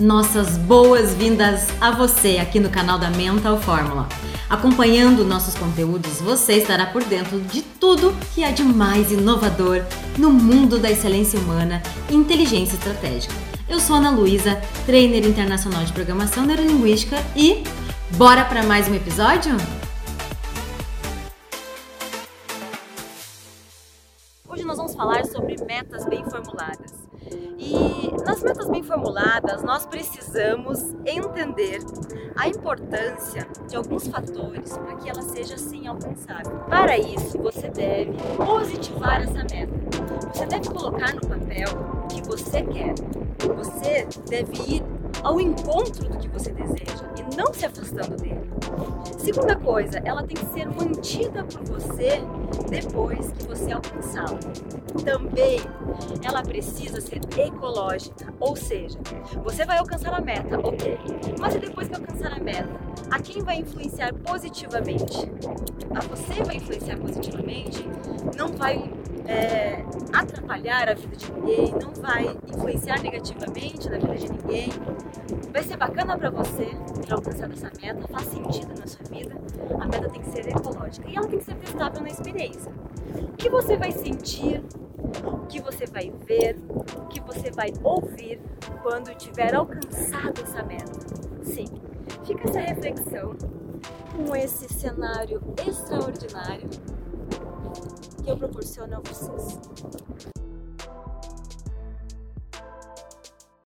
nossas boas-vindas a você aqui no canal da Mental Fórmula. Acompanhando nossos conteúdos, você estará por dentro de tudo que há de mais inovador no mundo da excelência humana e inteligência estratégica. Eu sou Ana Luísa, trainer internacional de programação neurolinguística e bora para mais um episódio? Hoje nós vamos falar sobre metas bem formuladas. E nas metas bem formuladas, nós precisamos entender a importância de alguns fatores para que ela seja assim alcançável. Para isso, você deve positivar essa meta. Você deve colocar no papel o que você quer. Você deve ir ao encontro do que você deseja e não se afastando dele. Segunda coisa, ela tem que ser mantida por você depois que você alcançá-la. Também ela precisa ser ecológica, ou seja, você vai alcançar a meta, ok, mas depois que alcançar a meta, a quem vai influenciar positivamente? A você vai influenciar positivamente, não vai é, atrapalhar a vida de ninguém, não vai influenciar negativamente na vida de ninguém. Vai ser bacana para você ter alcançado essa meta, faz sentido na sua vida. A meta tem que ser ecológica e ela tem que ser testável na experiência. O que você vai sentir, o que você vai ver, o que você vai ouvir quando tiver alcançado essa meta. Sim, fica essa reflexão com esse cenário extraordinário que eu proporciono a vocês.